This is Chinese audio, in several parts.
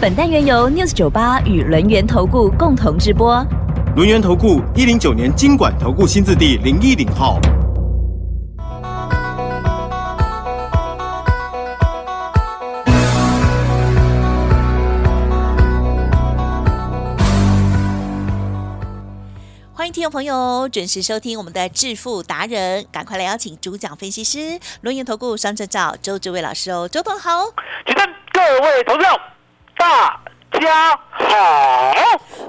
本单元由 News 九八与轮源投顾共同直播。轮源投顾一零九年经管投顾新字第零一零号。欢迎听众朋友准时收听我们的致富达人，赶快来邀请主讲分析师轮源投顾双证照周志伟老师哦，周董好。请问各位投资者，大家好。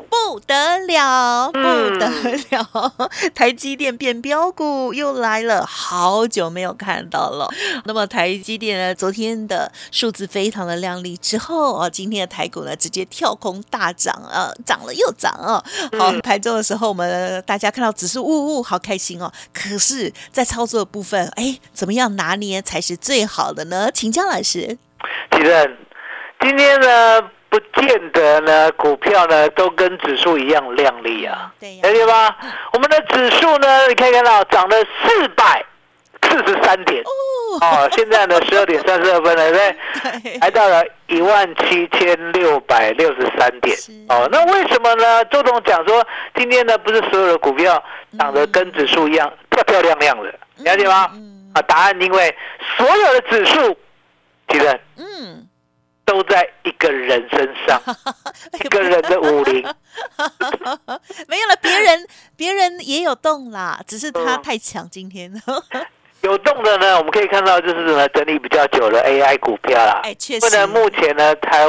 不得了，不得了！台积电变标股又来了，好久没有看到了。那么台积电呢，昨天的数字非常的亮丽，之后啊，今天的台股呢直接跳空大涨啊，涨了又涨啊。好，盘中的时候我们大家看到只是呜呜，好开心哦。可是，在操作的部分，哎，怎么样拿捏才是最好的呢？请江老师。其实今天呢？不见得呢，股票呢都跟指数一样亮丽啊，了解吗？我们的指数呢，你可以看到涨了四百四十三点哦，现在呢十二点三十二分了，对不 对？来到了一万七千六百六十三点哦。那为什么呢？周总讲说，今天呢不是所有的股票涨得跟指数一样漂漂亮亮的，了解吗？啊，答案因为所有的指数，记得嗯。都在一个人身上，一个人的武林，没有了。别人别人也有动啦，只是他太强。今天 有动的呢，我们可以看到就是呢整理比较久的 AI 股票啦。哎，确实。不然目前呢，台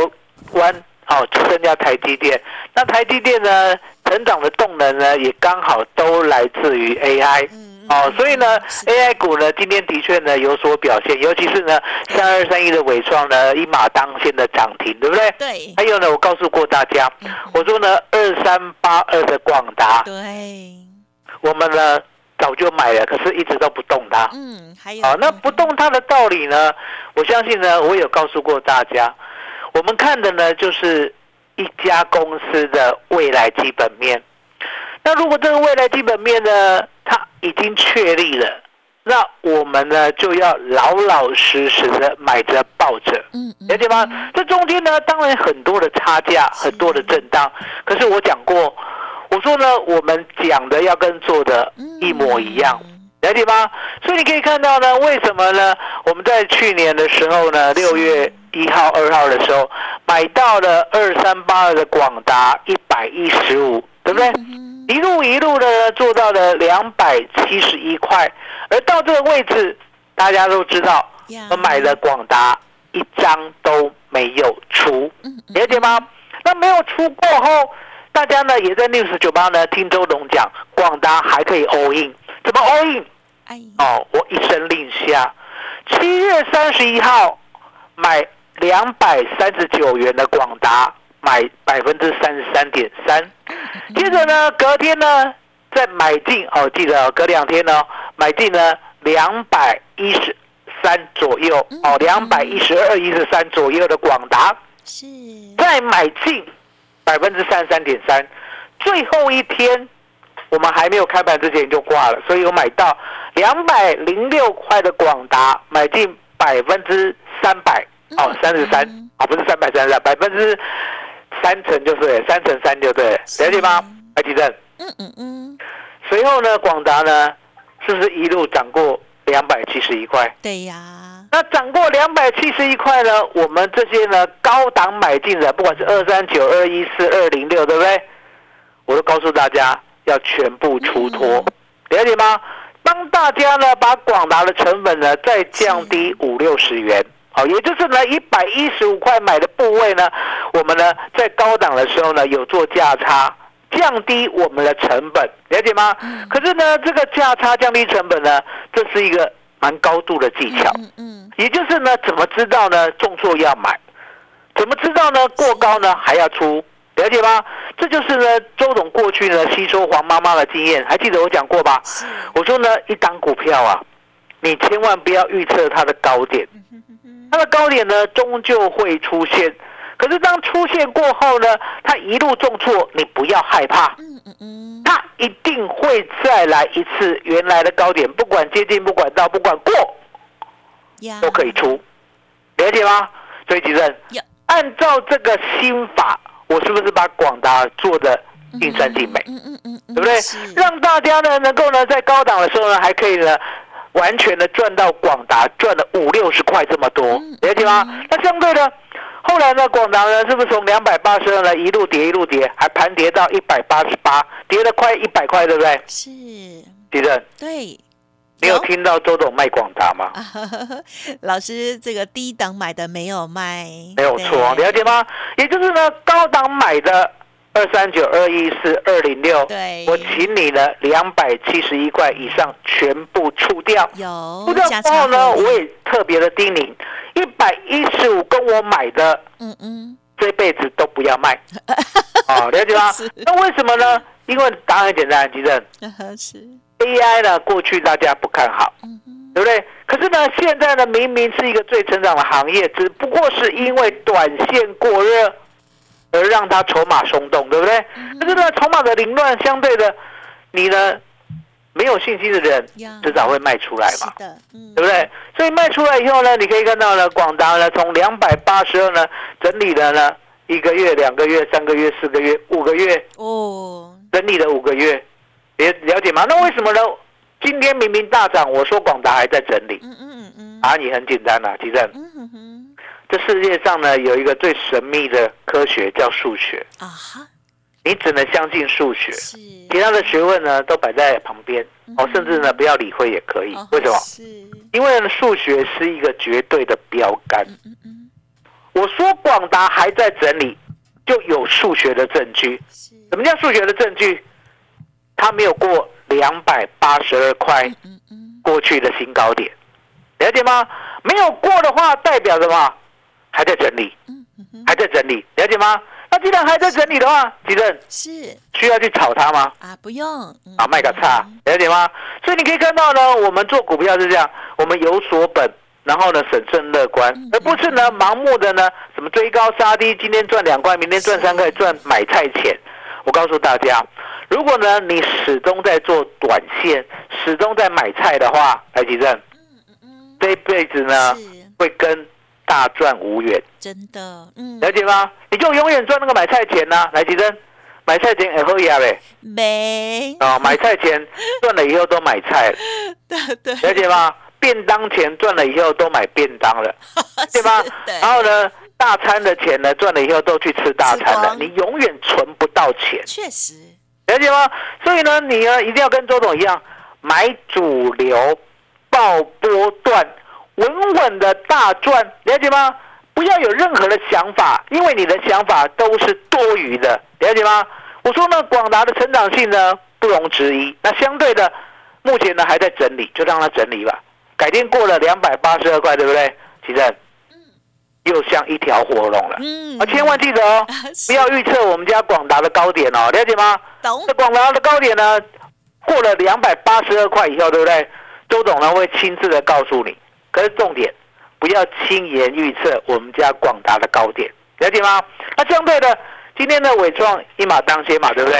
湾哦就剩下台积电。那台积电呢，成长的动能呢，也刚好都来自于 AI。哦，所以呢，AI 股呢，今天的确呢有所表现，尤其是呢，三二三一的伟创呢，一马当先的涨停，对不对？对。还有呢，我告诉过大家，我说呢，二三八二的广达，对，我们呢早就买了，可是一直都不动它。嗯，还有。好，那不动它的道理呢？我相信呢，我有告诉过大家，我们看的呢就是一家公司的未来基本面。那如果这个未来基本面呢？它已经确立了，那我们呢就要老老实实的买着抱着，嗯，了解吗？这中间呢，当然很多的差价，很多的震荡。可是我讲过，我说呢，我们讲的要跟做的一模一样，了解吗？所以你可以看到呢，为什么呢？我们在去年的时候呢，六月一号、二号的时候，买到了二三八二的广达一百一十五，对不对？一路一路的做到了两百七十一块，而到这个位置，大家都知道，我买了广达一张都没有出，了解吗？那没有出过后，大家呢也在 news 九八呢听周董讲，广达还可以 all in，怎么 all in？哦，我一声令下，七月三十一号买两百三十九元的广达。买百分之三十三点三，接着呢，隔天呢再买进哦，记得隔两天呢买进呢两百一十三左右哦，两百一十二、一十三左右的广达。是。再买进百分之三十三点三，最后一天我们还没有开盘之前就挂了，所以我买到两百零六块的广达，买进百分之三百。哦，三十三啊，不是三百三十三，百分之。三成就是三成三就对，了解吗？来提正。嗯嗯嗯。随后呢，广达呢，是不是一路涨过两百七十一块？对呀。那涨过两百七十一块呢？我们这些呢高档买进的，不管是二三九、二一四、二零六，对不对？我都告诉大家要全部出脱，了解吗？帮大家呢把广达的成本呢再降低五六十元。好，也就是呢，一百一十五块买的部位呢，我们呢在高档的时候呢有做价差，降低我们的成本，了解吗？可是呢，这个价差降低成本呢，这是一个蛮高度的技巧。嗯嗯。也就是呢，怎么知道呢？重挫要买，怎么知道呢？过高呢还要出，了解吗？这就是呢，周董过去呢吸收黄妈妈的经验，还记得我讲过吧？是，我说呢，一档股票啊，你千万不要预测它的高点，它的高点呢终究会出现。可是当出现过后呢，它一路重挫，你不要害怕，嗯嗯嗯，它一定会再来一次原来的高点，不管接近，不管到，不管过，都可以出，了解吗？所以吉正，按照这个心法，我是不是把广达做的尽善尽美？嗯嗯嗯，对不对是？让大家呢能够呢在高档的时候呢，还可以呢完全的赚到广达赚了五六十块这么多嗯，了解吗？那相对的，后来呢广达呢是不是从两百八十二呢一路跌一路跌，还盘跌到一百八十八，跌了快一百块，对不对？是，地震，对。你有听到周董卖广达吗？啊，老师，这个低档买的没有卖，没有错，对了解吗？也就是呢高档买的二三九二一四二零六，对，我请你呢两百七十一块以上全部出掉。有出掉之后呢，我也特别的叮咛，一百一十五跟我买的嗯嗯，这辈子都不要卖，哦，了解吗？那为什么呢？因为答案很简单，吉正 是，AI 呢，过去大家不看好，嗯哼，对不对？可是呢，现在呢，明明是一个最成长的行业，只不过是因为短线过热而让它筹码松动，对不对？可是呢，筹码的凌乱，相对的，你呢没有信心的人呀，迟早会卖出来嘛。对不对？所以卖出来以后呢，你可以看到呢，广达呢从两百八十二呢整理了呢一个月、两个月、三个月、四个月、五个月，哦，整理了五个月，了了解吗？那为什么呢？今天明明大涨，我说广达还在整理，嗯嗯嗯嗯，答案很简单啦、其实这世界上呢有一个最神秘的科学叫数学，啊哈，你只能相信数学，是，其他的学问呢都摆在旁边哦，甚至呢不要理会也可以哦。为什么？是，因为呢数学是一个绝对的标杆。我说广达还在整理，就有数学的证据。什么叫数学的证据？它没有过两百八十二块过去的新高点，了解吗？没有过的话，代表什么？还在整理，还在整理，了解吗？那既然还在整理的话，吉正是。需要去炒它吗？啊，不用，嗯。啊，卖个差，了解吗？所以你可以看到呢，我们做股票是这样，我们有所本，然后呢审慎乐观嗯，而不是呢盲目的呢什么追高杀低，今天赚两块，明天赚三块，赚买菜钱。我告诉大家，如果呢你始终在做短线，始终在买菜的话，来吉正嗯。这一辈子呢是。会跟大赚无缘，真的，嗯，了解吗？你就永远赚那个买菜钱呐、来吉珍，买菜钱也会呀呗。没，啊、买菜钱 赚了以后都买菜了。对对，了解吗？便当钱赚了以后都买便当了，对吧？对，然后呢，大餐的钱呢赚了以后都去吃大餐了，你永远存不到钱，确实，了解吗？所以呢，你呢一定要跟周董一样，买主流，爆波段，稳稳的大赚，了解吗？不要有任何的想法，因为你的想法都是多余的，了解吗？我说呢，广达的成长性呢不容置疑，那相对的，目前呢还在整理，就让它整理吧。改天过了两百八十二块，对不对？其实又像一条活龙了。嗯啊，千万记得哦，不要预测我们家广达的高点哦，了解吗？懂这广达的高点呢，过了两百八十二块以后，对不对？周总呢会亲自的告诉你。可是重点，不要轻言预测我们家广达的高点，了解吗？那相对的，今天的伟创一马当先嘛，对不对？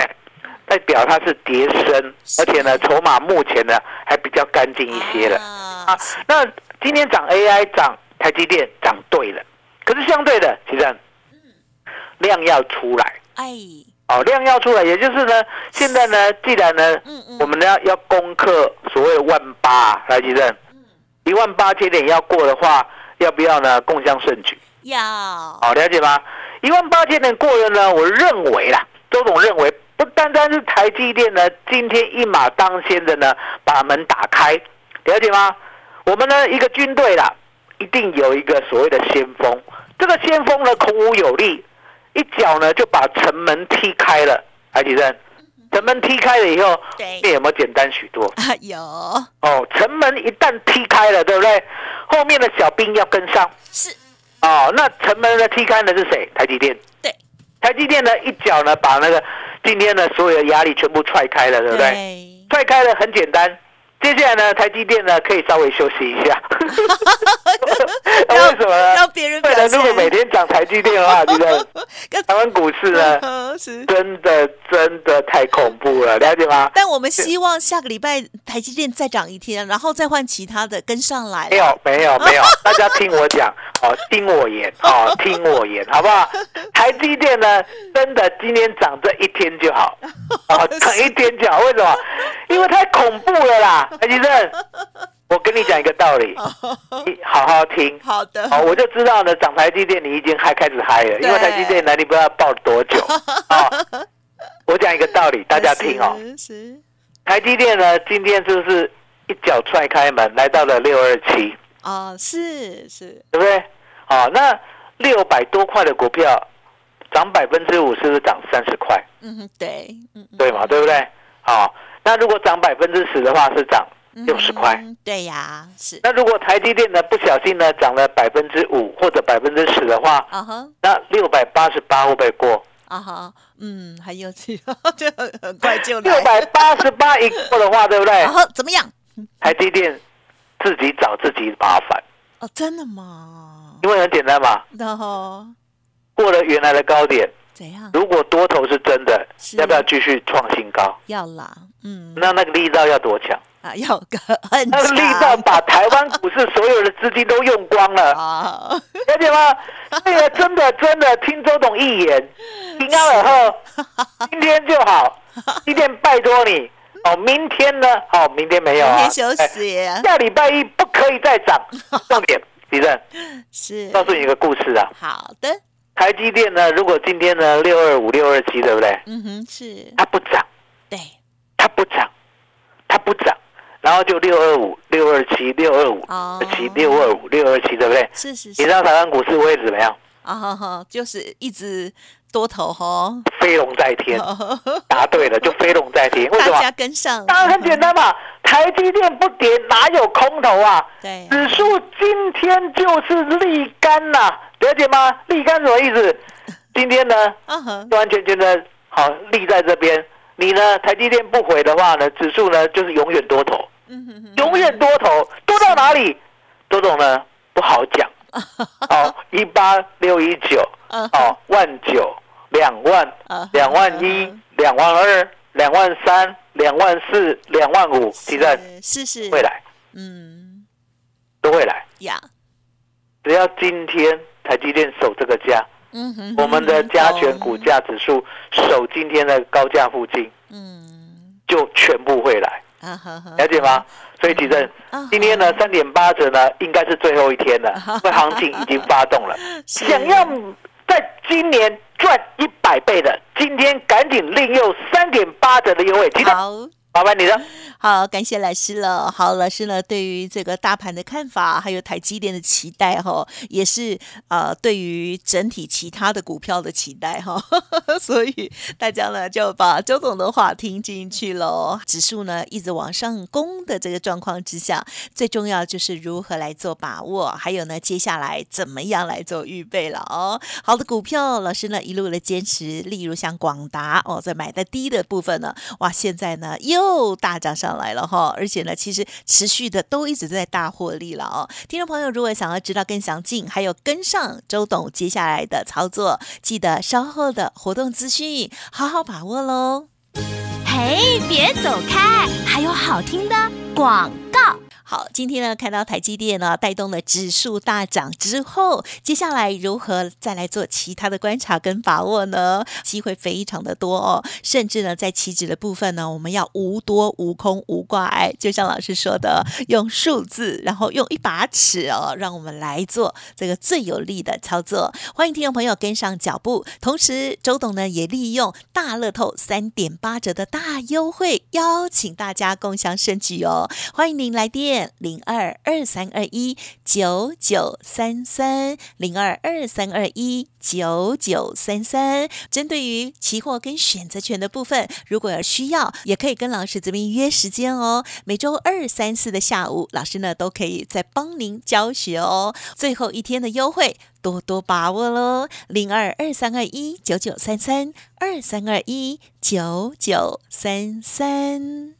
代表它是跌升，而且呢，筹码目前呢还比较干净一些了。啊啊，那今天涨 AI 涨台积电涨对了，可是相对的，其实量要出来哎，哦，量要出来，也就是呢，现在呢，既然呢，嗯嗯，我们呢要要攻克所谓的万八，来吉正，一万八千点要过的话，要不要呢共襄盛举？要好、了解吗？一万八千点过了呢，我认为啦，周总认为不单单是台积电呢，今天一马当先的呢，把门打开，了解吗？我们呢一个军队啦，一定有一个所谓的先锋，这个先锋呢孔武有力，一脚呢就把城门踢开了，海吉正。城门踢开了以后，对面有没有简单许多？啊 有哦，城门一旦踢开了，对不对？后面的小兵要跟上。是哦，那城门的踢开的是谁？台积电。对，台台积电呢一脚呢把那个今天的所有的压力全部踹开了，对不对？对，踹开了很简单。接下来呢，台积电呢可以稍微休息一下。那为什么呢？让别人对的，表现如果每天涨台积电的话，这个台湾股市呢，嗯是。真的真的太恐怖了，了解吗？但我们希望下个礼拜台积电再涨一天，然后再换其他的跟上来。没有没有 没有，大家听我讲，哦，听我言，哦，听我言，好不好？台积电呢，真的今天涨这一天就好，哦，涨一天就好。为什么？因为太恐怖了啦，台积电。我跟你讲一个道理，你好好听。好的，哦，我就知道呢，涨台积电你已经嗨开始嗨了，因为台积电呢，你不知道抱多久啊。我讲一个道理，大家听哦。台积电呢，今天就是一脚踹开门，来到了六二七，哦，是是，对不对？好，那六百多块的股票涨百分之五，是不是涨三十块？嗯哼，对，对嘛，对不对？好，那如果涨百分之十的话，是涨六十块。嗯对呀，是那如果台积电呢不小心呢涨了百分之五或者百分之十的话，啊哈那六百八十八会不会过？啊哈，嗯，很有趣，就很很快就来六百八十八一过的话，对不对然？后怎么样？台积电自己找自己麻烦，哦，真的吗？因为很简单嘛，然后过了原来的高点，怎样？如果多头是真的，要不要继续创新高？要啦，嗯，那那个力道要多强？啊，要个很那个力道把台湾股市所有的资金都用光了，啊，了解吗？这个真的真的听周董一言，平安耳后，今天就好，今天拜托你。哦，明天呢？好，明天没有啊，明天休哎息下礼拜一不可以再涨。重点，李正。是。告诉你一个故事啊。好的，台积电呢，如果今天呢六二五、六二七，对不对？嗯哼，是。它不涨，对，它不涨，它不涨，然后就六二五、六二七、六二五、七、六二五、六二七，对不对？是是是你知道台湾股市会怎么样？啊哈哈，就是一直多头哈，飞龙在天，答对了，就飞龙在天。为什么大家？跟上，当然很简单嘛，台积电不跌，哪有空头啊？对，指数今天就是利干呐、了解吗？利干什么意思？今天呢，完完全全的好立在这边。你呢，台积电不回的话呢，指数呢就是永远多头，永远多头，多到哪里？多总呢不好讲。哦，一八六一九，嗯哦，万九，两万嗯，两万一，两万二，两万三，两万四，两万五，其实是是。是，会来，嗯。都会来。呀，只要今天台积电守这个价，嗯哼，我们的加权股价指数守今天的高价附近，嗯，就全部会来，了解吗？所以其实啊今天呢，三点八折呢，应该是最后一天了，因为行情已经发动了。想要在今年赚一百倍的，今天赶紧利用三点八折的优惠，记得好。麻烦你了。好，感谢老师了。好，老师呢对于这个大盘的看法，还有台积电的期待哈，也是呃对于整体其他的股票的期待哈，所以大家呢就把周董的话听进去喽。指数呢一直往上攻的这个状况之下，最重要就是如何来做把握，还有呢接下来怎么样来做预备了哦。好的股票，老师呢一路的坚持，例如像广达哦，在买的低的部分呢，哇，现在呢又大涨上来了哈，而且呢，其实持续的都一直在大获利了哦。听众朋友，如果想要知道更详尽，还有跟上周董接下来的操作，记得稍后的活动资讯好好把握喽。嘿，别走开，还有好听的广告。好，今天呢看到台积电呢带动了指数大涨之后，接下来如何再来做其他的观察跟把握呢？机会非常的多哦，甚至呢在期指的部分呢，我们要无多无空无挂碍，就像老师说的，用数字，然后用一把尺哦，让我们来做这个最有利的操作。欢迎听众朋友跟上脚步，同时周董呢也利用大乐透三点八折的大优惠，邀请大家共享盛举哦。欢迎您来电零二二三二一九九三三零二二三二一九九三三。针对于期货跟选择权的部分，如果有需要，也可以跟老师这边约时间哦。每周二、三、四的下午，老师呢都可以再帮您教学哦。最后一天的优惠，多多把握喽！零二二三二一九九三三二三二一九九三三。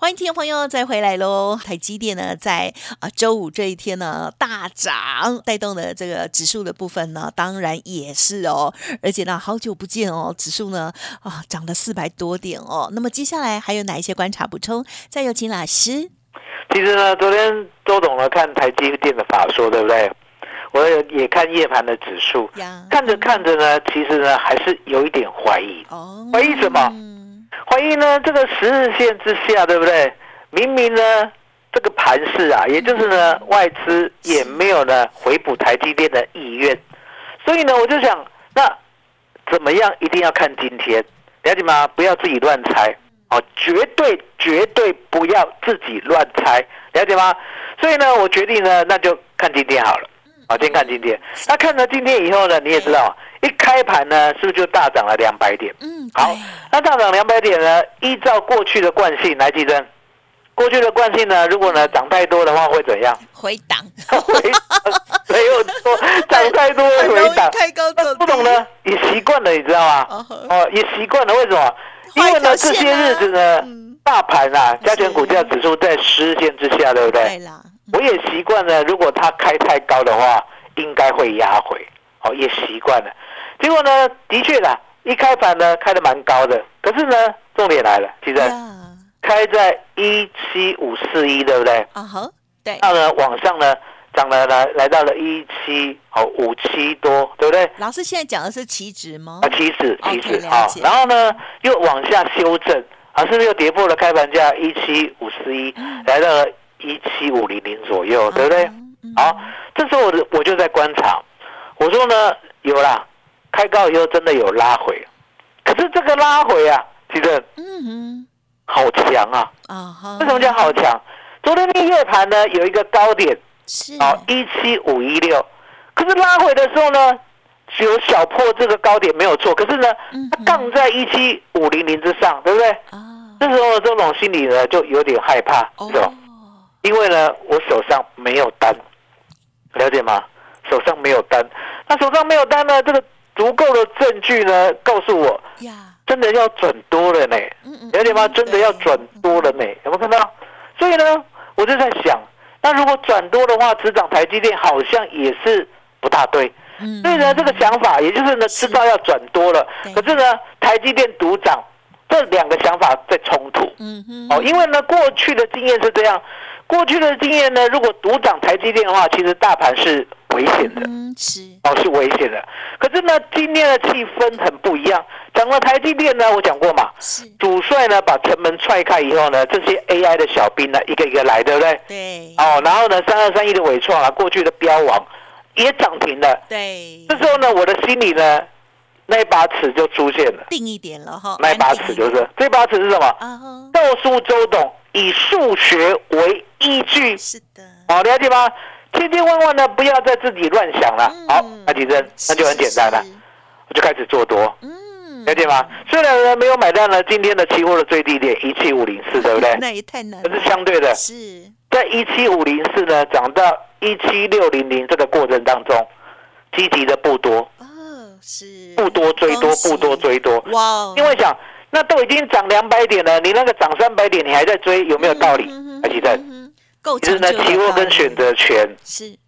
欢迎听众朋友再回来喽！台积电呢，在啊周五这一天呢大涨，带动的这个指数的部分呢，当然也是哦。而且呢，好久不见哦，指数呢啊涨了四百多点哦。那么接下来还有哪一些观察补充？再有请老师。其实呢，昨天周董呢看台积电的法说，对不对？我也看夜盘的指数，看着看着呢，其实呢还是有一点怀疑。哦，怀疑什么？怀疑呢，这个十日线之下，对不对？明明呢，这个盘势啊，也就是呢，外资也没有呢回补台积电的意愿，所以呢，我就想，那怎么样？一定要看今天，了解吗？不要自己乱猜哦，绝对绝对不要自己乱猜，了解吗？所以呢，我决定呢，那就看今天好了。好，先看今天。那看了今天以后呢，你也知道。一开盘呢，是不是就大涨了两百点？嗯，好，那大涨两百点呢？依照过去的惯性来计算，过去的惯性呢，如果呢涨太多的话，会怎样？回档，回没有错，涨太多会回档。太高不懂呢，也习惯了，你知道吗？哦，也习惯了，为什么？因为呢，这些日子呢，大盘啊，加权股价指数在十日线之下，对不对？对我也习惯了，如果它开太高的话，应该会压回。哦，也习惯了。结果呢？的确啦，一开盘呢开的蛮高的，可是呢，重点来了，其实开在一七五四一，对不对？啊哈，对。那呢，往上呢涨了来来到了一七哦五七多，对不对？老师现在讲的是期指吗？啊，期指，期指啊。然后呢，又往下修正，啊，是不是又跌破了开盘价一七五四一，来到了一七五零零左右，对不对？好，这时候我我就在观察，我说呢，有啦。开高以后真的有拉回，可是这个拉回啊，其实嗯哼，好强啊！啊为什么叫好强？昨天的夜盘呢有一个高点是啊一七五一六，可是拉回的时候呢，只有小破这个高点没有错，可是呢，它杠在一七五零零之上，对不对？啊，这时候这种心理呢就有点害怕，是吧？因为呢我手上没有单，了解吗？手上没有单，那手上没有单呢，这个。足够的证据呢，告诉我，真的要转多了呢，了解吗？真的要转多了呢，有没有看到？所以呢，我就在想，那如果转多的话，只涨台积电好像也是不大对。所以呢，这个想法，也就是呢，知道要转多了，可是呢，台积电独涨，这两个想法在冲突。嗯，哦，因为呢，过去的经验是这样，过去的经验呢，如果独涨台积电的话，其实大盘是。危险的，是哦，是危险的。可是呢，今天的气氛很不一样。讲了台积电呢，我讲过嘛，是主帅呢把城门踹开以后呢，这些 AI 的小兵呢，一个一个来，对不对？对。哦，然后呢，三二三一的伟创啊，过去的标王也涨停了。对。这时候呢，我的心里呢，那把尺就出现了，定一点了哈。那把尺就是这把尺是什么？告诉周董，以数学为依据。是的。好，了解吗？千千万万呢，不要再自己乱想了。好，那其实那就很简单了，我就开始做多。嗯，了解吗？虽然呢没有买到呢今天的期货的最低点一七五零四，对不对？那也太难。可是相对的，是在一七五零四呢涨到一七六零零这个过程当中，积极的不多。哦，是不多追多，不多追多。哇！因为想，那都已经涨两百点了，你那个涨三百点，你还在追，有没有道理？还记得？其实呢，期货跟选择权是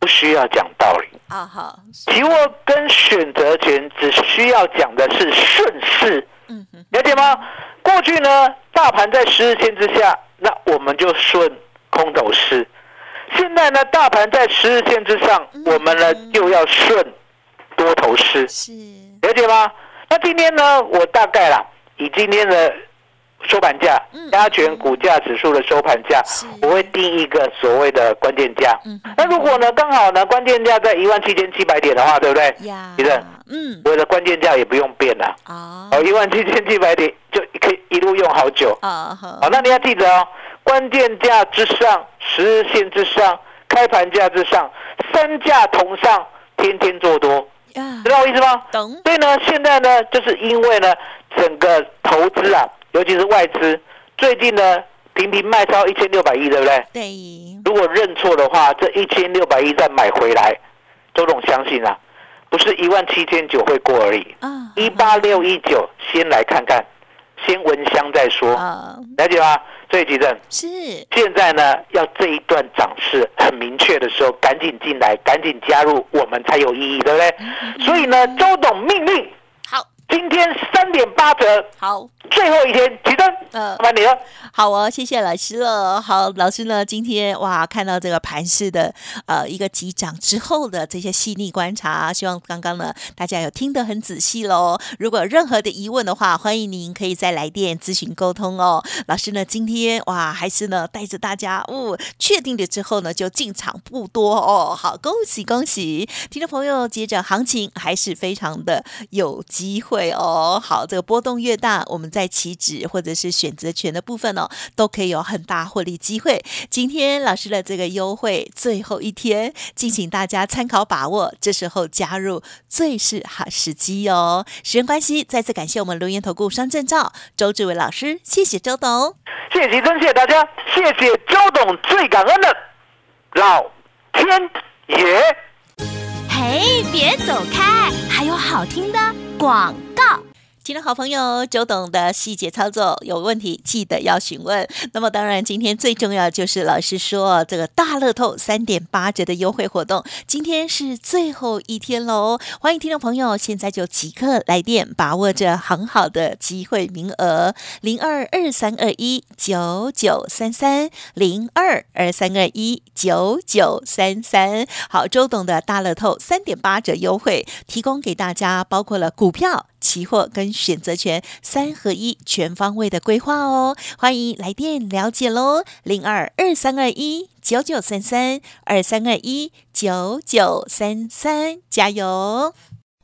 不需要讲道理啊。好，期货跟选择权只需要讲的是顺势，嗯哼，了解吗？过去呢，大盘在十日线之下，那我们就顺空头势。现在呢，大盘在十日线之上，我们呢就要顺多头势，是了解吗？那今天呢，我大概啦，以今天的收盘价嗯，加权股价指数的收盘价，我会定一个所谓的关键价。嗯。那如果呢，刚好呢，关键价在一万七千七百点的话，对不对？呀你的，嗯。我的关键价也不用变了，啊。哦，一万七千七百点就可以一路用好久。啊好好，那你要记得哦，关键价之上，十日线之上，开盘价之上，三价同上，天天做多，呀。知道我意思吗？懂。所以呢，现在呢，就是因为呢，整个投资啊，尤其是外资，最近呢频频卖超一千六百亿，对不对？对如果认错的话，这一千六百亿再买回来，周董相信啊，不是一万七千九会过而已，啊一八六一九先来看看，先闻香再说，啊了解吗？所以吉正，是现在呢，要这一段涨势很明确的时候，赶紧进来，赶紧加入，我们才有意义，对不对？所以呢，周董命令好今天三点八折，好最后一天，起灯，呃麻烦你了。好哦，谢谢老师了。好，老师呢，今天哇，看到这个盘式的呃一个急涨之后的这些细腻观察，希望刚刚呢大家有听得很仔细喽。如果有任何的疑问的话，欢迎您可以再来电咨询沟通哦。老师呢，今天哇，还是呢带着大家哦，确定了之后呢就进场不多哦。好，恭喜恭喜，听众朋友，接着行情还是非常的有机会哦。好，这个波动越大，我们在期指或者是选择权的部分哦，都可以有很大获利机会。今天老师的这个优惠最后一天，敬请大家参考把握，这时候加入最是好时机哦。时间关系，再次感谢我们留言投顾双证照周志伟老师，谢谢周董。谢谢齐真，谢谢大家，谢谢周董，最感恩的老天爷。嘿，别走开，还有好听的广告。听众好朋友，周董的细节操作有问题，记得要询问。那么当然，今天最重要就是老师说这个大乐透三点八折的优惠活动，今天是最后一天喽！欢迎听众朋友现在就即刻来电，把握着很好的机会名额，零二二三二一九九三三零二二三二一九九三三。好，周董的大乐透三点八折优惠提供给大家，包括了股票。期货跟选择权三合一全方位的规划哦，欢迎来电了解喽，零二二三二一九九三三二三二一九九三三，加油！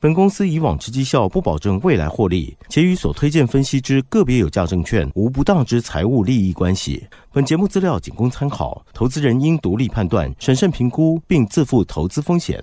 本公司以往之绩效不保证未来获利，且与所推荐分析之个别有价证券无不当之财务利益关系。本节目资料仅供参考，投资人应独立判断、审慎评估，并自负投资风险。